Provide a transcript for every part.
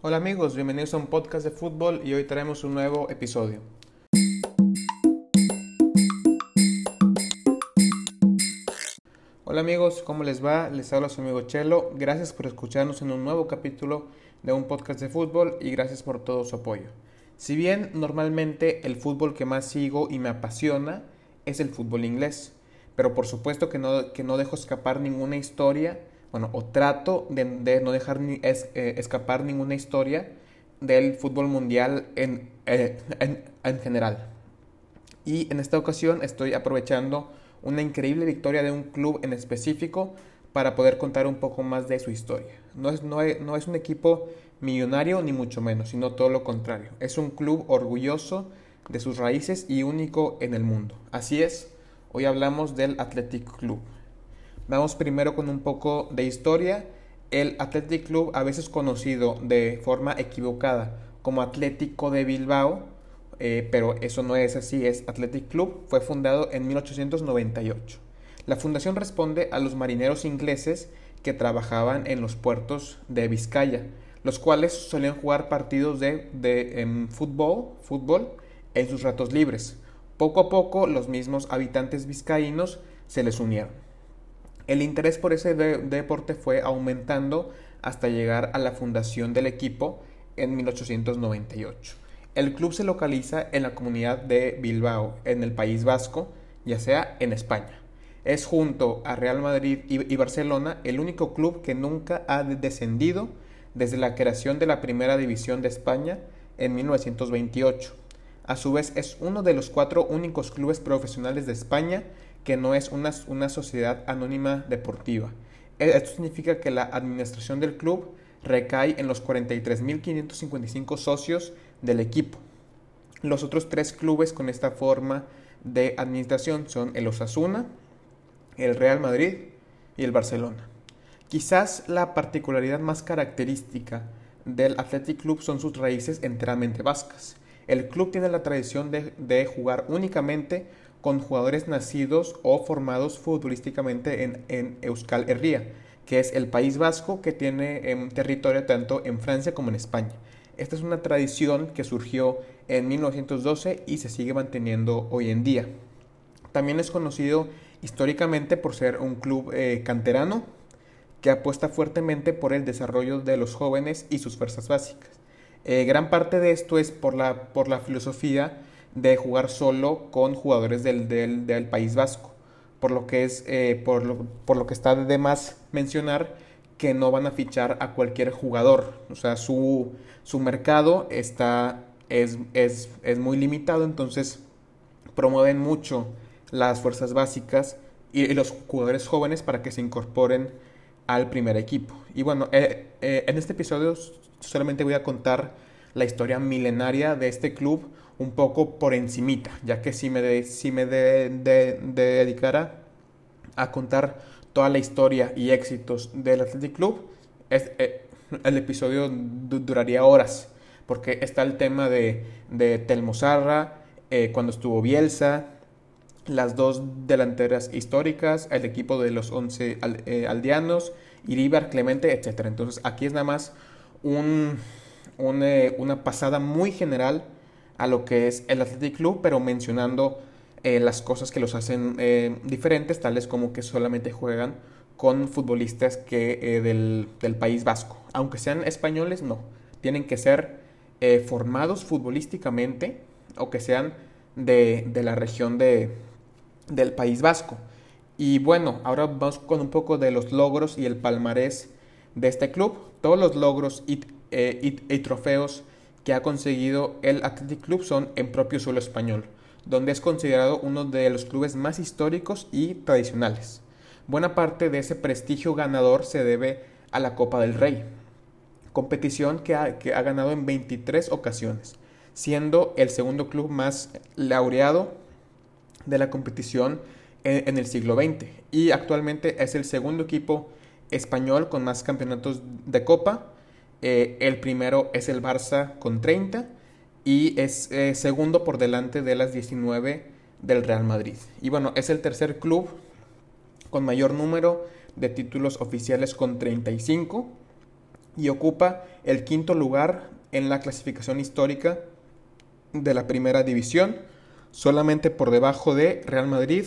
Hola amigos, bienvenidos a un podcast de fútbol y hoy traemos un nuevo episodio. Hola amigos, ¿cómo les va? Les habla su amigo Chelo. Gracias por escucharnos en un nuevo capítulo de un podcast de fútbol y gracias por todo su apoyo. Si bien normalmente el fútbol que más sigo y me apasiona es el fútbol inglés, pero por supuesto que no, que no dejo escapar ninguna historia, bueno, o trato de, no dejar eh, escapar ninguna historia del fútbol mundial en, eh, en, en general. Y en esta ocasión estoy aprovechando una increíble victoria de un club en específico para poder contar un poco más de su historia. No es, no, no es un equipo millonario ni mucho menos, sino todo lo contrario. Es un club orgulloso de sus raíces y único en el mundo. Así es, hoy hablamos del Athletic Club. Vamos primero con un poco de historia. El Athletic Club, a veces conocido de forma equivocada como Atlético de Bilbao, eh, pero eso no es así, es Athletic Club, fue fundado en 1898. La fundación responde a los marineros ingleses que trabajaban en los puertos de Vizcaya, los cuales solían jugar partidos de, em, fútbol, fútbol en sus ratos libres. Poco a poco los mismos habitantes vizcaínos se les unieron. El interés por ese deporte fue aumentando hasta llegar a la fundación del equipo en 1898. El club se localiza en la comunidad de Bilbao, en el País Vasco, ya sea en España. Es junto a Real Madrid y, Barcelona el único club que nunca ha descendido desde la creación de la Primera División de España en 1928. A su vez es uno de los cuatro únicos clubes profesionales de España que no es una, sociedad anónima deportiva. E, esto significa que la administración del club recae en los 43.555 socios del equipo. Los otros tres clubes con esta forma de administración son el Osasuna, el Real Madrid y el Barcelona. Quizás la particularidad más característica del Athletic Club son sus raíces enteramente vascas. El club tiene la tradición de, jugar únicamente con jugadores nacidos o formados futbolísticamente en, Euskal Herria, que es el País Vasco que tiene em, territorio tanto en Francia como en España. Esta es una tradición que surgió en 1912 y se sigue manteniendo hoy en día. También es conocido históricamente por ser un club eh, canterano que apuesta fuertemente por el desarrollo de los jóvenes y sus fuerzas básicas. Eh, gran parte de esto es por la, por la filosofía de jugar solo con jugadores del, del, País Vasco, por lo que, es, eh, por, lo, por lo que está de más mencionar que no van a fichar a cualquier jugador. O sea, su, su mercado está, es, es, es, muy limitado, entonces promueven mucho las fuerzas básicas y, los jugadores jóvenes para que se incorporen al primer equipo. Y bueno, eh, eh, en este episodio solamente voy a contar la historia milenaria de este club un poco por encimita, ya que si me, si me de, de, dedicara a contar toda la historia y éxitos del Athletic Club, es, eh, el episodio duraría horas, porque está el tema de, de Telmo eh, cuando estuvo Bielsa, las dos delanteras históricas, el equipo de los 11 eh, aldeanos, Iribar, Clemente, etc. Entonces aquí es nada más un, una pasada muy general a lo que es el Athletic Club, pero mencionando eh, las cosas que los hacen eh, diferentes, tales como que solamente juegan con futbolistas que, eh, del, del, País Vasco. Aunque sean españoles, no. Tienen que ser formados futbolísticamente o que sean de, de la región de, del País Vasco. Y bueno, ahora vamos con un poco de los logros y el palmarés de este club. Todos los logros y, y, y trofeos que ha conseguido el Athletic Club son en propio suelo español donde es considerado uno de los clubes más históricos y tradicionales. Buena parte de ese prestigio ganador se debe a la Copa del Rey, competición que ha, ganado en 23 ocasiones, siendo el segundo club más laureado de la competición en, el siglo XX y actualmente es el segundo equipo español con más campeonatos de Copa. Eh, el primero es el Barça con 30 y es eh, segundo por delante de las 19 del Real Madrid. Y bueno, es el tercer club con mayor número de títulos oficiales con 35 y ocupa el quinto lugar en la clasificación histórica de la primera división, solamente por debajo de Real Madrid,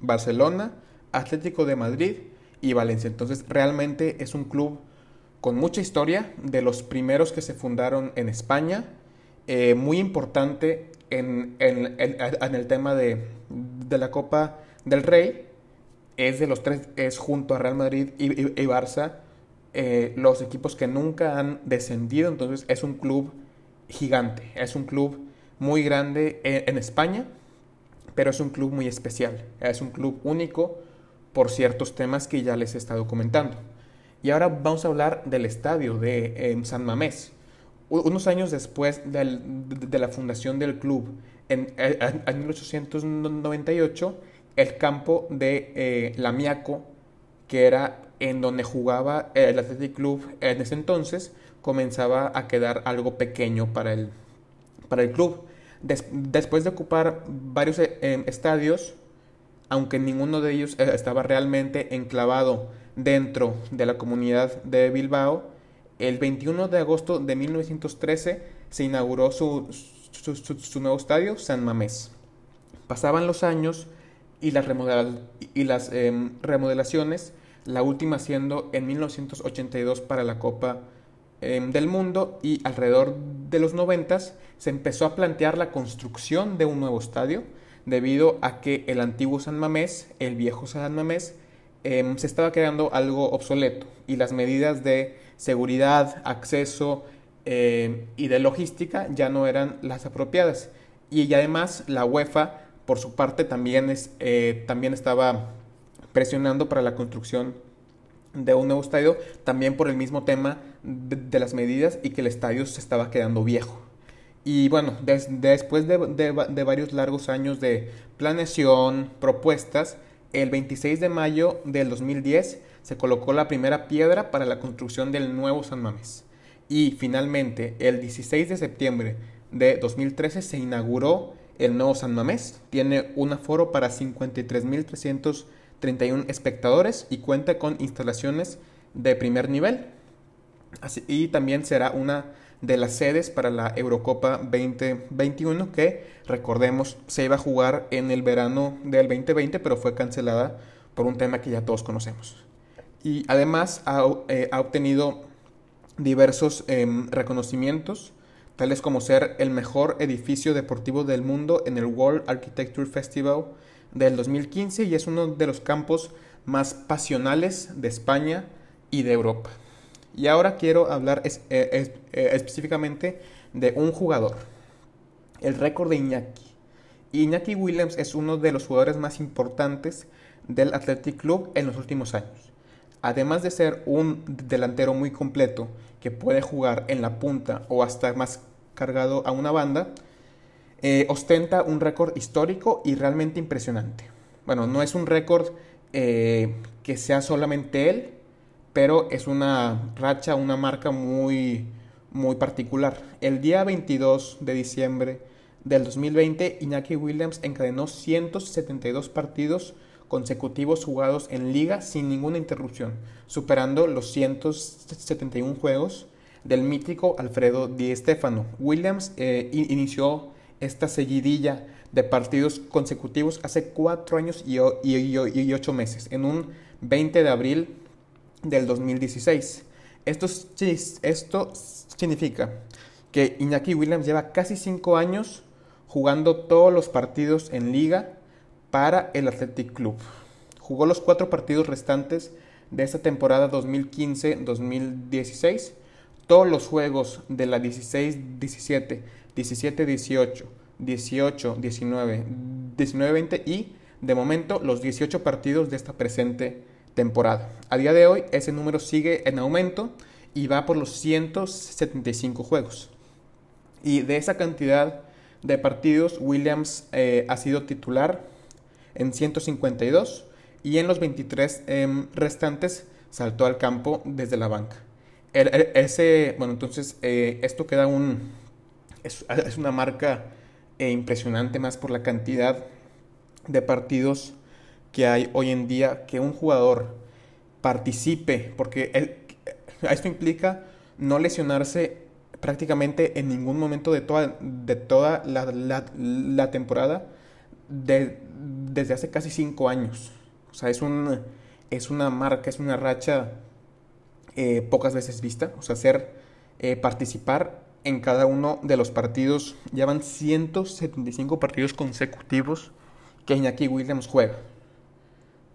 Barcelona, Atlético de Madrid y Valencia. Entonces realmente es un club con mucha historia, de los primeros que se fundaron en España, eh, muy importante en, el tema de, la Copa del Rey, es de los tres, es junto a Real Madrid y, Barça, eh, los equipos que nunca han descendido, entonces es un club gigante, es un club muy grande en España, pero es un club muy especial, es un club único por ciertos temas que ya les he estado comentando. Y ahora vamos a hablar del estadio de em, San Mamés. Unos años después de la fundación del club, en, 1898, el campo de eh, Lamiaco, que era en donde jugaba el Athletic Club en ese entonces, comenzaba a quedar algo pequeño para el, para el club. después de ocupar varios eh, em, estadios, aunque ninguno de ellos eh, estaba realmente enclavado dentro de la comunidad de Bilbao, el 21 de agosto de 1913 se inauguró su, nuevo estadio, San Mamés. Pasaban los años y las, em, remodelaciones, la última siendo en 1982 para la Copa em, del Mundo y alrededor de los 90 se empezó a plantear la construcción de un nuevo estadio debido a que el antiguo San Mamés, el viejo San Mamés, Em, se estaba quedando algo obsoleto y las medidas de seguridad, acceso em, y de logística ya no eran las apropiadas. Y, además la UEFA, por su parte, también, es, eh, también estaba presionando para la construcción de un nuevo estadio, también por el mismo tema de, las medidas y que el estadio se estaba quedando viejo. Y bueno, después de, de varios largos años de planeación, propuestas, el 26 de mayo del 2010 se colocó la primera piedra para la construcción del nuevo San Mamés. Y finalmente, el 16 de septiembre de 2013 se inauguró el nuevo San Mamés. Tiene un aforo para 53.331 espectadores y cuenta con instalaciones de primer nivel. y también será una de las sedes para la Eurocopa 2021 que recordemos se iba a jugar en el verano del 2020 pero fue cancelada por un tema que ya todos conocemos. Y además ha, eh, obtenido diversos em, reconocimientos tales como ser el mejor edificio deportivo del mundo en el World Architecture Festival del 2015 y es uno de los campos más pasionales de España y de Europa. Y ahora quiero hablar eh, eh, específicamente de un jugador, el récord de Iñaki. Iñaki Williams es uno de los jugadores más importantes del Athletic Club en los últimos años. Además de ser un delantero muy completo que puede jugar en la punta o hasta más cargado a una banda, eh, ostenta un récord histórico y realmente impresionante. Bueno, no es un récord que sea solamente él, pero es una racha, una marca muy, muy particular. El día 22 de diciembre del 2020, Iñaki Williams encadenó 172 partidos consecutivos jugados en liga sin ninguna interrupción, superando los 171 juegos del mítico Alfredo Di Stefano. Williams eh, inició esta seguidilla de partidos consecutivos hace cuatro años y, y ocho meses, en un 20 de abril del 2016. Esto, esto significa que Iñaki Williams lleva casi 5 años jugando todos los partidos en liga para el Athletic Club. Jugó los cuatro partidos restantes de esta temporada 2015-2016, todos los juegos de la 16-17, 17-18, 18-19, 19-20 y de momento los 18 partidos de esta presente temporada. A día de hoy ese número sigue en aumento y va por los 175 juegos. Y de esa cantidad de partidos, Williams eh, ha sido titular en 152 y en los 23 em, restantes saltó al campo desde la banca. ese, bueno, entonces eh, esto queda un, es, una marca eh, impresionante más por la cantidad de partidos que hay hoy en día que un jugador participe, porque esto implica no lesionarse prácticamente en ningún momento de toda, de toda la, temporada desde hace casi cinco años. O sea, es, un, es una marca, es una racha eh, pocas veces vista. O sea, hacer eh, participar en cada uno de los partidos. Llevan 175 partidos consecutivos que Iñaki Williams juega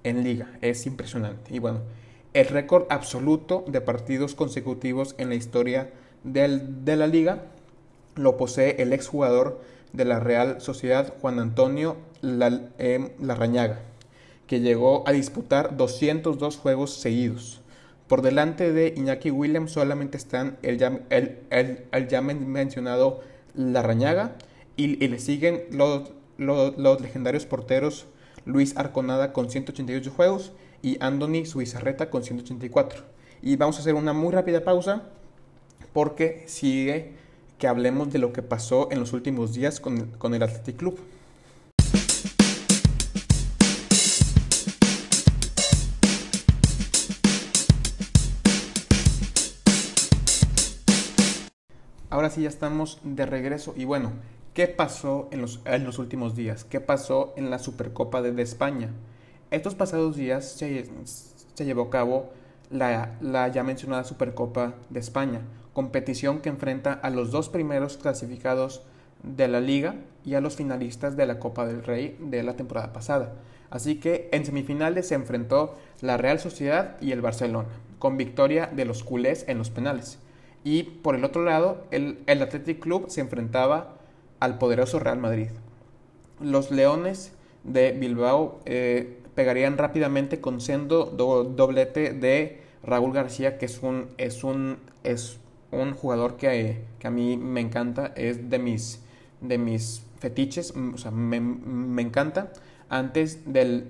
en liga. Es impresionante. Y bueno, el récord absoluto de partidos consecutivos en la historia de la liga lo posee el exjugador de la Real Sociedad Juan Antonio em, Larrañaga, que llegó a disputar 202 juegos seguidos. Por delante de Iñaki Williams solamente están el ya, el, mencionado Larrañaga y, y le siguen los, los, legendarios porteros Luis Arconada con 188 juegos y Anthony Suizarreta con 184. Y vamos a hacer una muy rápida pausa porque sigue que hablemos de lo que pasó en los últimos días con, con el Athletic Club. Ahora sí ya estamos de regreso y bueno, ¿qué pasó en los, últimos días? ¿Qué pasó en la Supercopa de, España? Estos pasados días se, llevó a cabo la, la, ya mencionada Supercopa de España, competición que enfrenta a los dos primeros clasificados de la liga y a los finalistas de la Copa del Rey de la temporada pasada. Así que en semifinales se enfrentó la Real Sociedad y el Barcelona, con victoria de los culés en los penales. Y por el otro lado, el, el Athletic Club se enfrentaba al poderoso Real Madrid. Los Leones de Bilbao eh, pegarían rápidamente con sendo doblete de Raúl García, que es un, es un, es un jugador que, que, a mí me encanta, es de mis, de mis fetiches, mm, o sea, me, me encanta, antes del,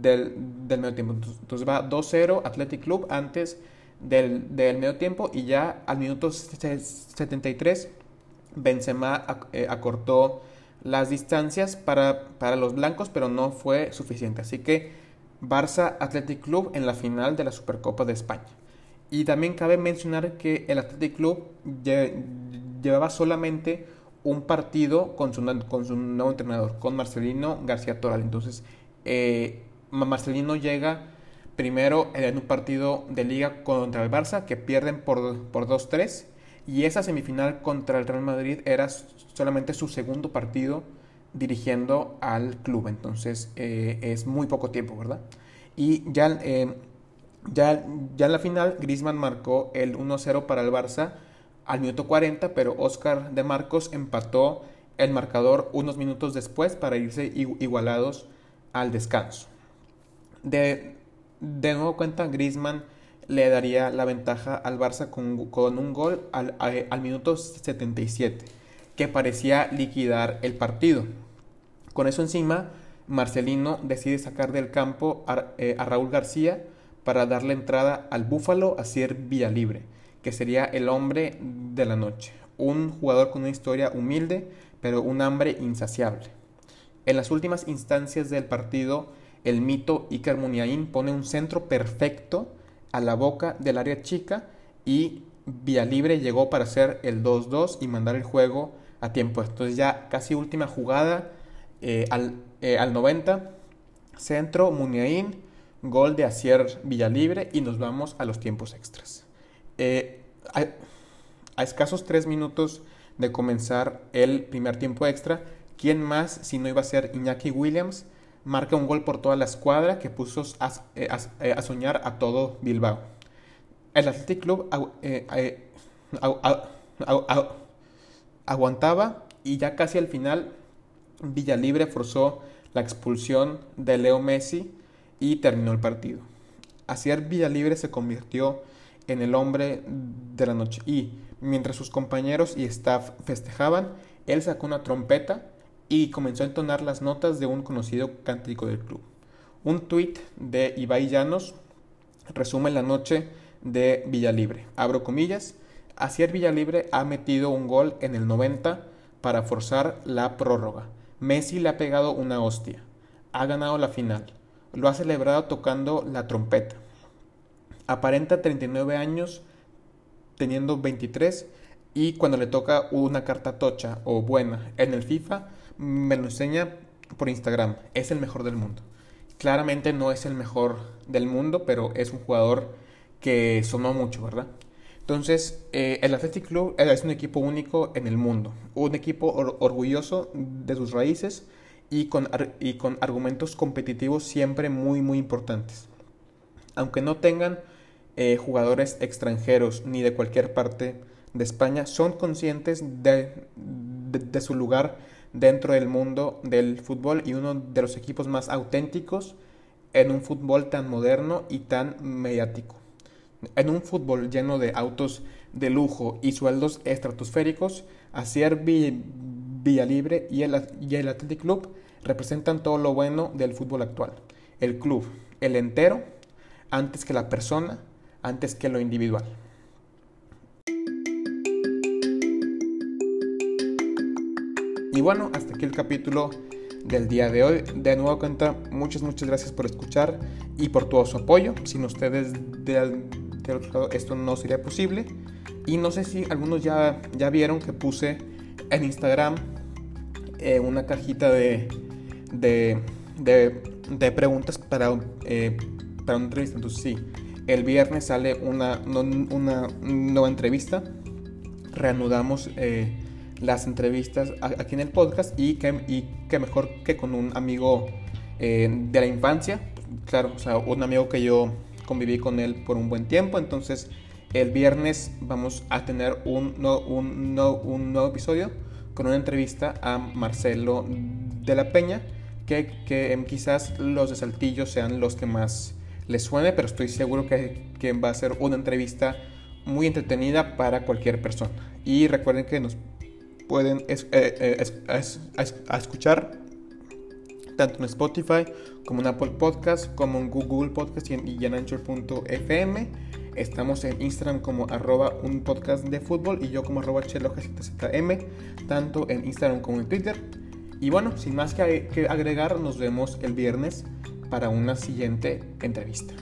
del, del, medio tiempo. Entonces va 2-0 Athletic Club antes del, del, medio tiempo y ya al minuto 73 Benzema eh, acortó las distancias para, para los blancos, pero no fue suficiente. Así que Barça Athletic Club en la final de la Supercopa de España. Y también cabe mencionar que el Athletic Club llevaba solamente un partido con su, nuevo entrenador, con Marcelino García Toral. Entonces, eh, Marcelino llega primero en un partido de liga contra el Barça, que pierden por, por 2-3. Y esa semifinal contra el Real Madrid era solamente su segundo partido dirigiendo al club. Entonces eh, es muy poco tiempo, ¿verdad? Y ya, eh, ya, ya en la final, Grisman marcó el 1-0 para el Barça al minuto 40, pero Oscar de Marcos empató el marcador unos minutos después para irse igualados al descanso. De, de nuevo cuenta, Grisman le daría la ventaja al Barça con, un gol al, minuto 77, que parecía liquidar el partido. Con eso encima, Marcelino decide sacar del campo a, eh, Raúl García para darle entrada al Búfalo a ser vía libre, que sería el hombre de la noche. Un jugador con una historia humilde, pero un hambre insaciable. En las últimas instancias del partido, el mito Iker Muniain pone un centro perfecto a la boca del área chica y Libre llegó para hacer el 2-2 y mandar el juego a tiempo. Entonces ya casi última jugada eh, al, eh, al, 90, centro, Muniain, gol de Acier Villalibre y nos vamos a los tiempos extras. Eh, a, a, escasos tres minutos de comenzar el primer tiempo extra, ¿quién más si no iba a ser Iñaki Williams? Marca un gol por toda la escuadra que puso a, eh, eh, a, soñar a todo Bilbao. El Athletic Club eh, aguantaba y ya casi al final Villalibre forzó la expulsión de Leo Messi y terminó el partido. Así Villalibre se convirtió en el hombre de la noche y mientras sus compañeros y staff festejaban, él sacó una trompeta y comenzó a entonar las notas de un conocido cántico del club. Un tuit de Ibai Llanos resume la noche de Villalibre. Abro comillas. Asier Villalibre ha metido un gol en el 90 para forzar la prórroga. Messi le ha pegado una hostia. Ha ganado la final. Lo ha celebrado tocando la trompeta. Aparenta 39 años, teniendo 23 y cuando le toca una carta tocha o buena en el FIFA, me lo enseña por Instagram. Es el mejor del mundo. Claramente no es el mejor del mundo, pero es un jugador que sonó mucho, ¿verdad? Entonces, eh, el Athletic Club es un equipo único en el mundo, un equipo orgulloso de sus raíces y con, y con argumentos competitivos siempre muy, muy importantes. Aunque no tengan eh, jugadores extranjeros ni de cualquier parte de España, son conscientes de, de su lugar dentro del mundo del fútbol y uno de los equipos más auténticos en un fútbol tan moderno y tan mediático. En un fútbol lleno de autos de lujo y sueldos estratosféricos, Asier Villalibre y el, y el Athletic Club representan todo lo bueno del fútbol actual. El club, el entero, antes que la persona, antes que lo individual. Y bueno, hasta aquí el capítulo del día de hoy. De nuevo cuenta, muchas, muchas gracias por escuchar y por todo su apoyo. Sin ustedes de, esto no sería posible. Y no sé si algunos ya, ya vieron que puse en Instagram eh, una cajita de, de, de, preguntas para, eh, para una entrevista. Entonces sí, el viernes sale una, una nueva entrevista. Reanudamos eh, las entrevistas aquí en el podcast y que, y que mejor que con un amigo de la infancia. Claro, o sea, un amigo que yo conviví con él por un buen tiempo. Entonces, el viernes vamos a tener un, un, un nuevo episodio con una entrevista a Marcelo de la Peña, que, que quizás los de Saltillo sean los que más les suene, pero estoy seguro que, que va a ser una entrevista muy entretenida para cualquier persona. Y recuerden que nos pueden eh, eh, escuchar tanto en Spotify como en Apple Podcast, como en Google Podcast y en, Anchor.fm. Estamos en Instagram como arroba un podcast de fútbol y yo como arroba m tanto en Instagram como en Twitter. Y bueno, sin más que agregar, nos vemos el viernes para una siguiente entrevista.